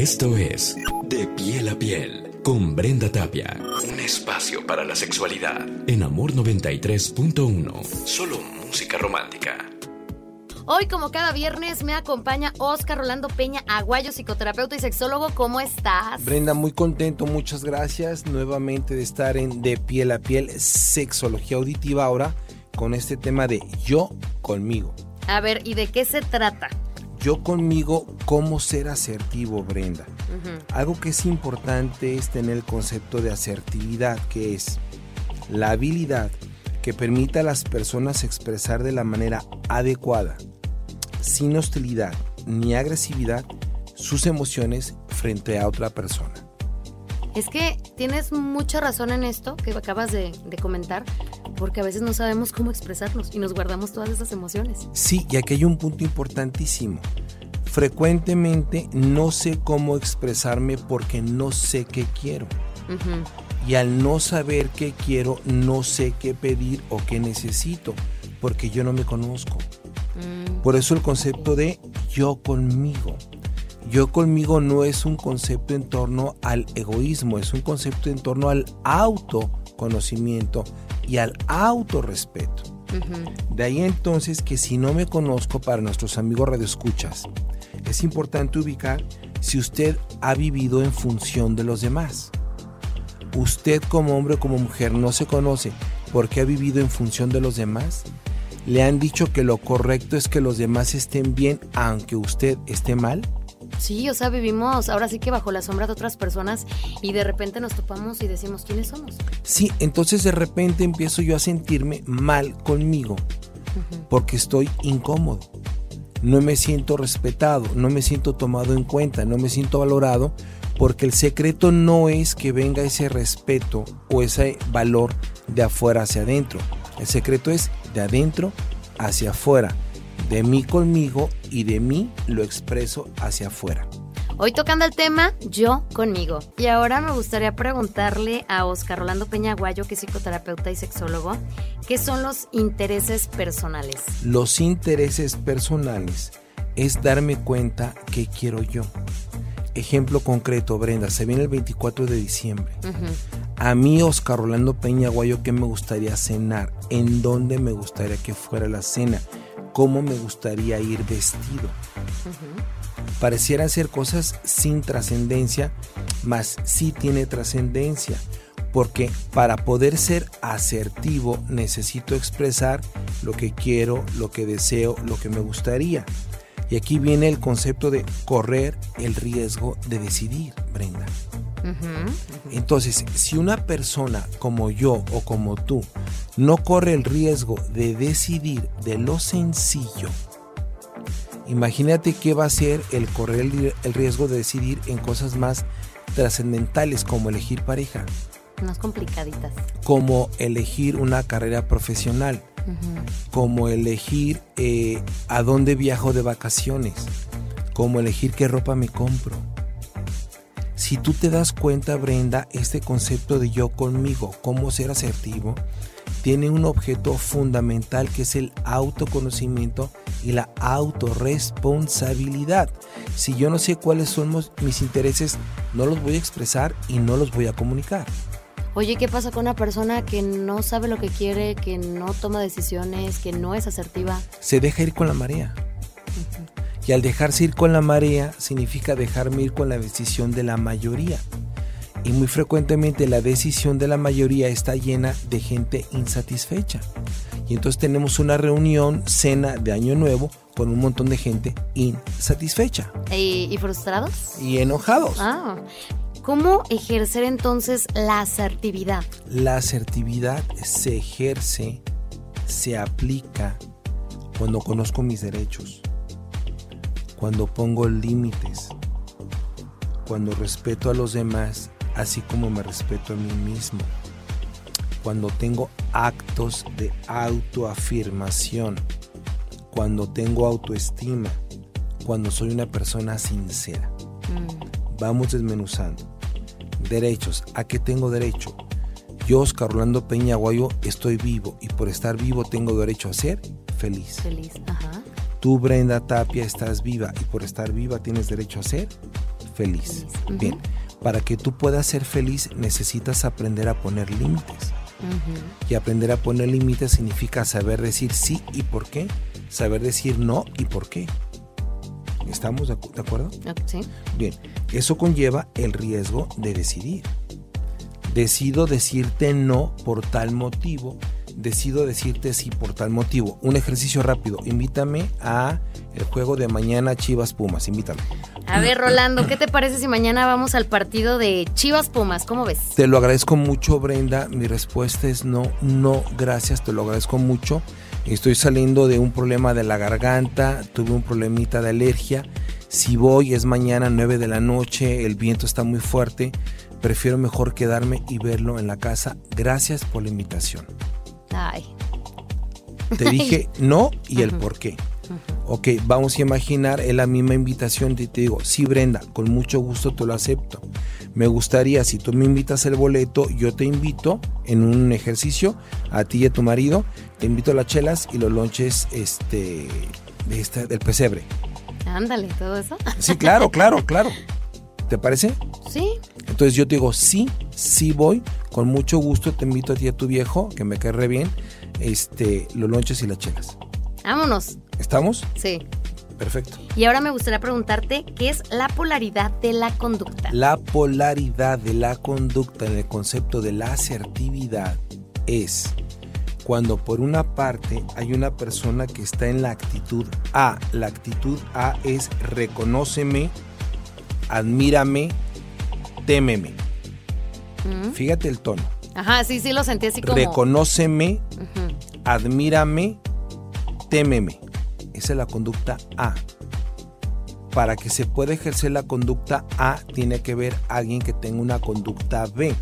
Esto es De piel a piel con Brenda Tapia. Un espacio para la sexualidad en Amor 93.1. Solo música romántica. Hoy, como cada viernes, me acompaña Oscar Rolando Peña Aguayo, psicoterapeuta y sexólogo. ¿Cómo estás? Brenda, muy contento, muchas gracias nuevamente de estar en De piel a piel, sexología auditiva ahora con este tema de yo conmigo. A ver, ¿y de qué se trata? Yo conmigo, cómo ser asertivo, Brenda. Algo que es importante es tener el concepto de asertividad, que es la habilidad que permite a las personas expresar de la manera adecuada sin hostilidad ni agresividad sus emociones frente a otra persona. Es que tienes mucha razón en esto que acabas de, comentar, porque a veces no sabemos cómo expresarnos y nos guardamos todas esas emociones. Sí, y aquí hay un punto importantísimo. Frecuentemente no sé cómo expresarme porque no sé qué quiero. Y al no saber qué quiero, no sé qué pedir o qué necesito, porque yo no me conozco. Mm. Por eso el concepto de yo conmigo. Yo conmigo no es un concepto en torno al egoísmo, es un concepto en torno al autoconocimiento y al autorrespeto. De ahí entonces que si no me conozco para nuestros amigos radioescuchas, es importante ubicar si usted ha vivido en función de los demás. Usted como hombre o como mujer no se conoce porque ha vivido en función de los demás le han dicho que lo correcto es que los demás estén bien aunque usted esté mal? Sí, o sea, vivimos ahora sí que bajo la sombra de otras personas y de repente nos topamos y decimos quiénes somos. Sí, entonces de repente empiezo yo a sentirme mal conmigo porque estoy incómodo. No me siento respetado, no me siento tomado en cuenta, no me siento valorado porque el secreto no es que venga ese respeto o ese valor de afuera hacia adentro. El secreto es de adentro hacia afuera, de mí conmigo y de mí lo expreso hacia afuera. Hoy tocando el tema yo conmigo. Y ahora me gustaría preguntarle a Oscar Rolando Peñaguayo, que es psicoterapeuta y sexólogo, ¿qué son los intereses personales? Los intereses personales es darme cuenta qué quiero yo. Ejemplo concreto, Brenda, se viene el 24 de diciembre. A mí, Oscar Rolando Peña Guayo, ¿qué me gustaría cenar? ¿En dónde me gustaría que fuera la cena? ¿Cómo me gustaría ir vestido? Parecieran ser cosas sin trascendencia, mas sí tiene trascendencia, porque para poder ser asertivo necesito expresar lo que quiero, lo que deseo, lo que me gustaría. Y aquí viene el concepto de correr el riesgo de decidir, Brenda. Entonces, si una persona como yo o como tú no corre el riesgo de decidir de lo sencillo, imagínate qué va a ser el correr el riesgo de decidir en cosas más trascendentales como elegir pareja. Más complicaditas. Como elegir una carrera profesional. Como elegir eh, a dónde viajo de vacaciones. Como elegir qué ropa me compro si tú te das cuenta, Brenda, este concepto de yo conmigo, cómo ser asertivo, tiene un objeto fundamental que es el autoconocimiento y la autorresponsabilidad. Si yo no sé cuáles son mis intereses, no los voy a expresar y no los voy a comunicar. Oye, ¿qué pasa con una persona que no sabe lo que quiere, que no toma decisiones, que no es asertiva? Se deja ir con la marea. Y al dejarse ir con la marea significa dejarme ir con la decisión de la mayoría. Y muy frecuentemente la decisión de la mayoría está llena de gente insatisfecha. Y entonces tenemos una reunión, cena de Año Nuevo con un montón de gente insatisfecha. ¿Y, frustrados? Y enojados. Ah. ¿Cómo ejercer entonces la asertividad? La asertividad se ejerce, se aplica cuando conozco mis derechos cuando pongo límites, cuando respeto a los demás, así como me respeto a mí mismo, cuando tengo actos de autoafirmación, cuando tengo autoestima, cuando soy una persona sincera. Mm. Vamos desmenuzando. Derechos. ¿A qué tengo derecho? Yo, Oscar Orlando Peña Guayo, estoy vivo y por estar vivo tengo derecho a ser feliz. Feliz, ajá. Tú, Brenda Tapia, estás viva y por estar viva tienes derecho a ser feliz. Bien, para que tú puedas ser feliz necesitas aprender a poner límites. Y aprender a poner límites significa saber decir sí y por qué, saber decir no y por qué. ¿Estamos de, acuerdo? Sí. Bien, eso conlleva el riesgo de decidir. Decido decirte no por tal motivo, decido decirte sí por tal motivo. Un ejercicio rápido, invítame a el juego de mañana Chivas Pumas, invítame. A ver, Rolando, ¿qué te parece si mañana vamos al partido de Chivas Pumas? ¿Cómo ves? Te lo agradezco mucho, Brenda. Mi respuesta es no, no, gracias, te lo agradezco mucho. Estoy saliendo de un problema de la garganta, tuve un problemita de alergia. Si voy es mañana 9 de la noche, el viento está muy fuerte. Prefiero mejor quedarme y verlo en la casa. Gracias por la invitación. Ay. Te dije no y el por qué. Ok, vamos a imaginar la misma invitación y te digo, sí Brenda, con mucho gusto te lo acepto. Me gustaría, si tú me invitas el boleto, yo te invito en un ejercicio, a ti y a tu marido, te invito a las chelas y los lonches este, de este, del pesebre. Ándale, todo eso. Sí, claro, claro, claro. ¿Te parece? Sí. Entonces yo te digo, sí, sí voy, con mucho gusto te invito a ti a tu viejo, que me cae re bien, este, los lonches y las chelas. Vámonos. ¿Estamos? Sí. Perfecto. Y ahora me gustaría preguntarte qué es la polaridad de la conducta. La polaridad de la conducta en el concepto de la asertividad es cuando por una parte hay una persona que está en la actitud A. La actitud A es reconóceme, admírame, témeme. Mm. Fíjate el tono. Ajá, sí, sí lo sentí así como. Reconóceme, admírame, témeme. Esa es la conducta A. Para que se pueda ejercer la conducta A, tiene que haber alguien que tenga una conducta B.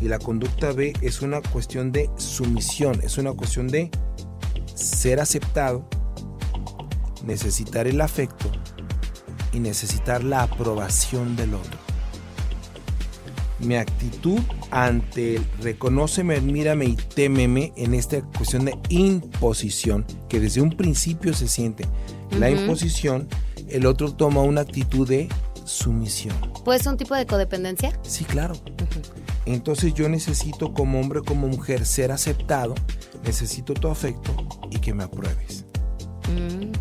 Y la conducta B es una cuestión de sumisión, es una cuestión de ser aceptado, necesitar el afecto y necesitar la aprobación del otro. Mi actitud ante el reconóceme, admírame y témeme en esta cuestión de imposición, que desde un principio se siente la imposición, el otro toma una actitud de sumisión. ¿Puede ser un tipo de codependencia? Sí, claro. Entonces yo necesito como hombre, como mujer, ser aceptado, necesito tu afecto y que me apruebes. Mm.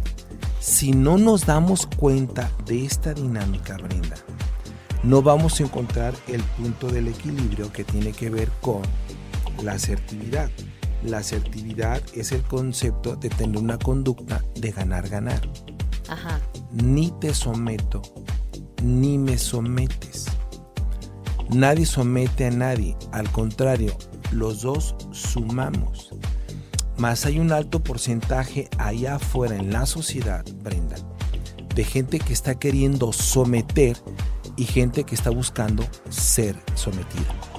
Si no nos damos cuenta de esta dinámica, Brenda, no vamos a encontrar el punto del equilibrio que tiene que ver con la asertividad. La asertividad es el concepto de tener una conducta de ganar-ganar. Ni te someto, ni me sometes. Nadie somete a nadie, al contrario, los dos sumamos. Más hay un alto porcentaje allá afuera en la sociedad, Brenda, de gente que está queriendo someter y gente que está buscando ser sometida.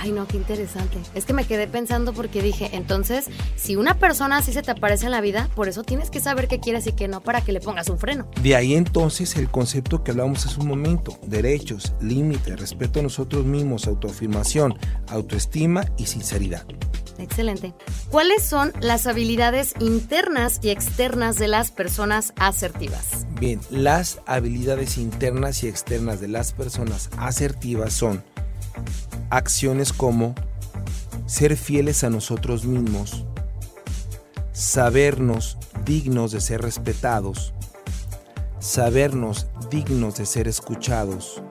Ay, no, qué interesante. Es que me quedé pensando porque dije, entonces, si una persona así se te aparece en la vida, por eso tienes que saber qué quieres y qué no para que le pongas un freno. De ahí entonces el concepto que hablábamos hace un momento, derechos, límites, respeto a nosotros mismos, autoafirmación, autoestima y sinceridad. Excelente. ¿Cuáles son las habilidades internas y externas de las personas asertivas? Bien, las habilidades internas y externas de las personas asertivas son acciones como ser fieles a nosotros mismos, sabernos dignos de ser respetados, sabernos dignos de ser escuchados,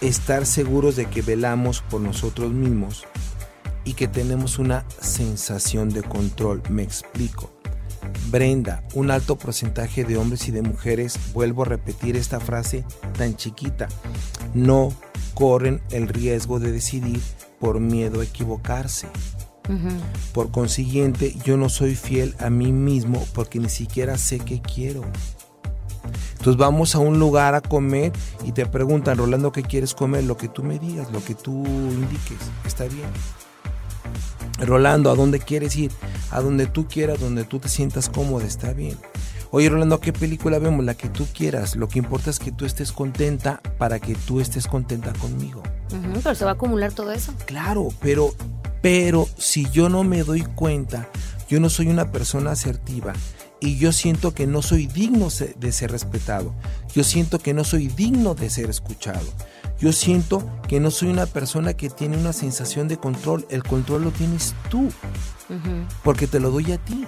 estar seguros de que velamos por nosotros mismos y que tenemos una sensación de control. Me explico. Brenda, un alto porcentaje de hombres y de mujeres, vuelvo a repetir esta frase tan chiquita, no corren el riesgo de decidir por miedo a equivocarse. Por consiguiente, yo no soy fiel a mí mismo porque ni siquiera sé qué quiero. Entonces vamos a un lugar a comer y te preguntan, Rolando, ¿qué quieres comer? Lo que tú me digas, lo que tú indiques, está bien. Rolando, ¿a dónde quieres ir? A donde tú quieras, donde tú te sientas cómodo, está bien. Oye, Rolando, ¿qué película vemos? La que tú quieras. Lo que importa es que tú estés contenta para que tú estés contenta conmigo. Pero se va a acumular todo eso. Claro, pero, pero si yo no me doy cuenta, yo no soy una persona asertiva y yo siento que no soy digno de ser respetado. Yo siento que no soy digno de ser escuchado. Yo siento que no soy una persona que tiene una sensación de control. El control lo tienes tú, porque te lo doy a ti.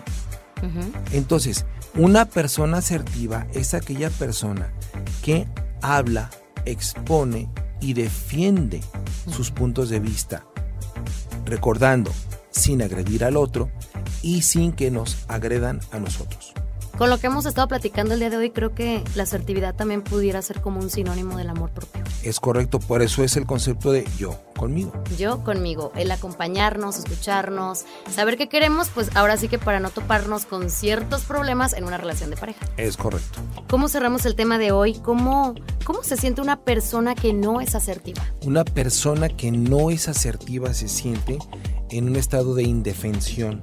Entonces, una persona asertiva es aquella persona que habla, expone y defiende sus puntos de vista, recordando, sin agredir al otro y sin que nos agredan a nosotros. Con lo que hemos estado platicando el día de hoy, creo que la asertividad también pudiera ser como un sinónimo del amor propio. Es correcto, por eso es el concepto de yo conmigo. Yo conmigo, el acompañarnos, escucharnos, saber qué queremos, pues ahora sí que para no toparnos con ciertos problemas en una relación de pareja. Es correcto. ¿Cómo cerramos el tema de hoy? ¿Cómo, cómo se siente una persona que no es asertiva? Una persona que no es asertiva se siente en un estado de indefensión,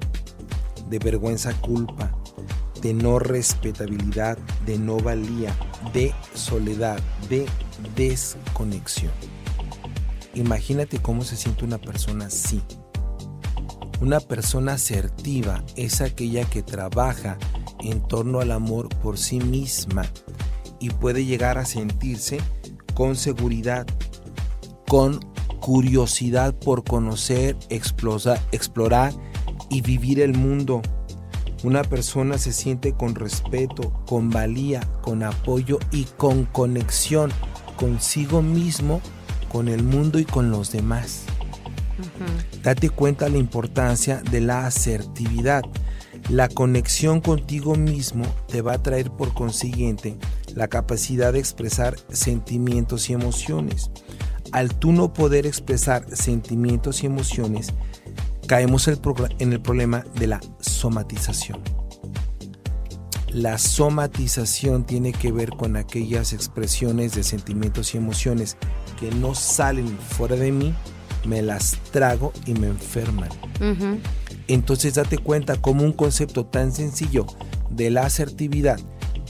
de vergüenza, culpa, de no respetabilidad, de no valía, de soledad, de desconexión. Imagínate cómo se siente una persona así. Una persona asertiva es aquella que trabaja en torno al amor por sí misma y puede llegar a sentirse con seguridad, con curiosidad por conocer, explorar y vivir el mundo una persona se siente con respeto, con valía, con apoyo y con conexión consigo mismo, con el mundo y con los demás. Date cuenta la importancia de la asertividad. La conexión contigo mismo te va a traer por consiguiente la capacidad de expresar sentimientos y emociones. Al tú no poder expresar sentimientos y emociones, caemos en el problema de la somatización. La somatización tiene que ver con aquellas expresiones de sentimientos y emociones que no salen fuera de mí, me las trago y me enferman. Entonces date cuenta como un concepto tan sencillo de la asertividad,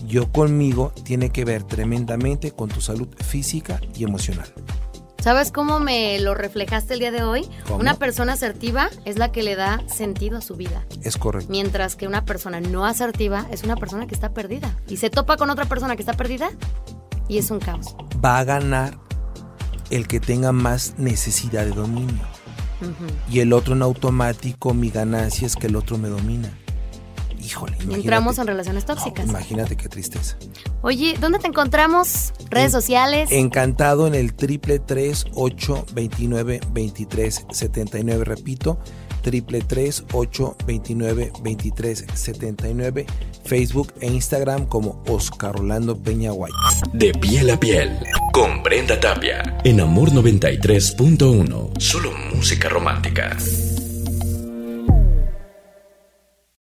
yo conmigo, tiene que ver tremendamente con tu salud física y emocional. ¿Sabes cómo me lo reflejaste el día de hoy? Una persona asertiva es la que le da sentido a su vida. Es correcto. Mientras que una persona no asertiva es una persona que está perdida. Y se topa con otra persona que está perdida y es un caos. Va a ganar el que tenga más necesidad de dominio. Y el otro en automático, mi ganancia es que el otro me domina. Híjole, Entramos en relaciones tóxicas. imagínate qué tristeza. Oye, ¿dónde te encontramos? ¿Redes sociales? Encantado en el triple tres ocho veintinueve veintitrés setenta y nueve. Repito, triple tres ocho veintinueve veintitrés setenta y nueve. Facebook e Instagram como Oscar Orlando Peña Guay. De piel a piel, con Brenda Tapia. En Amor 93.1. Solo música romántica.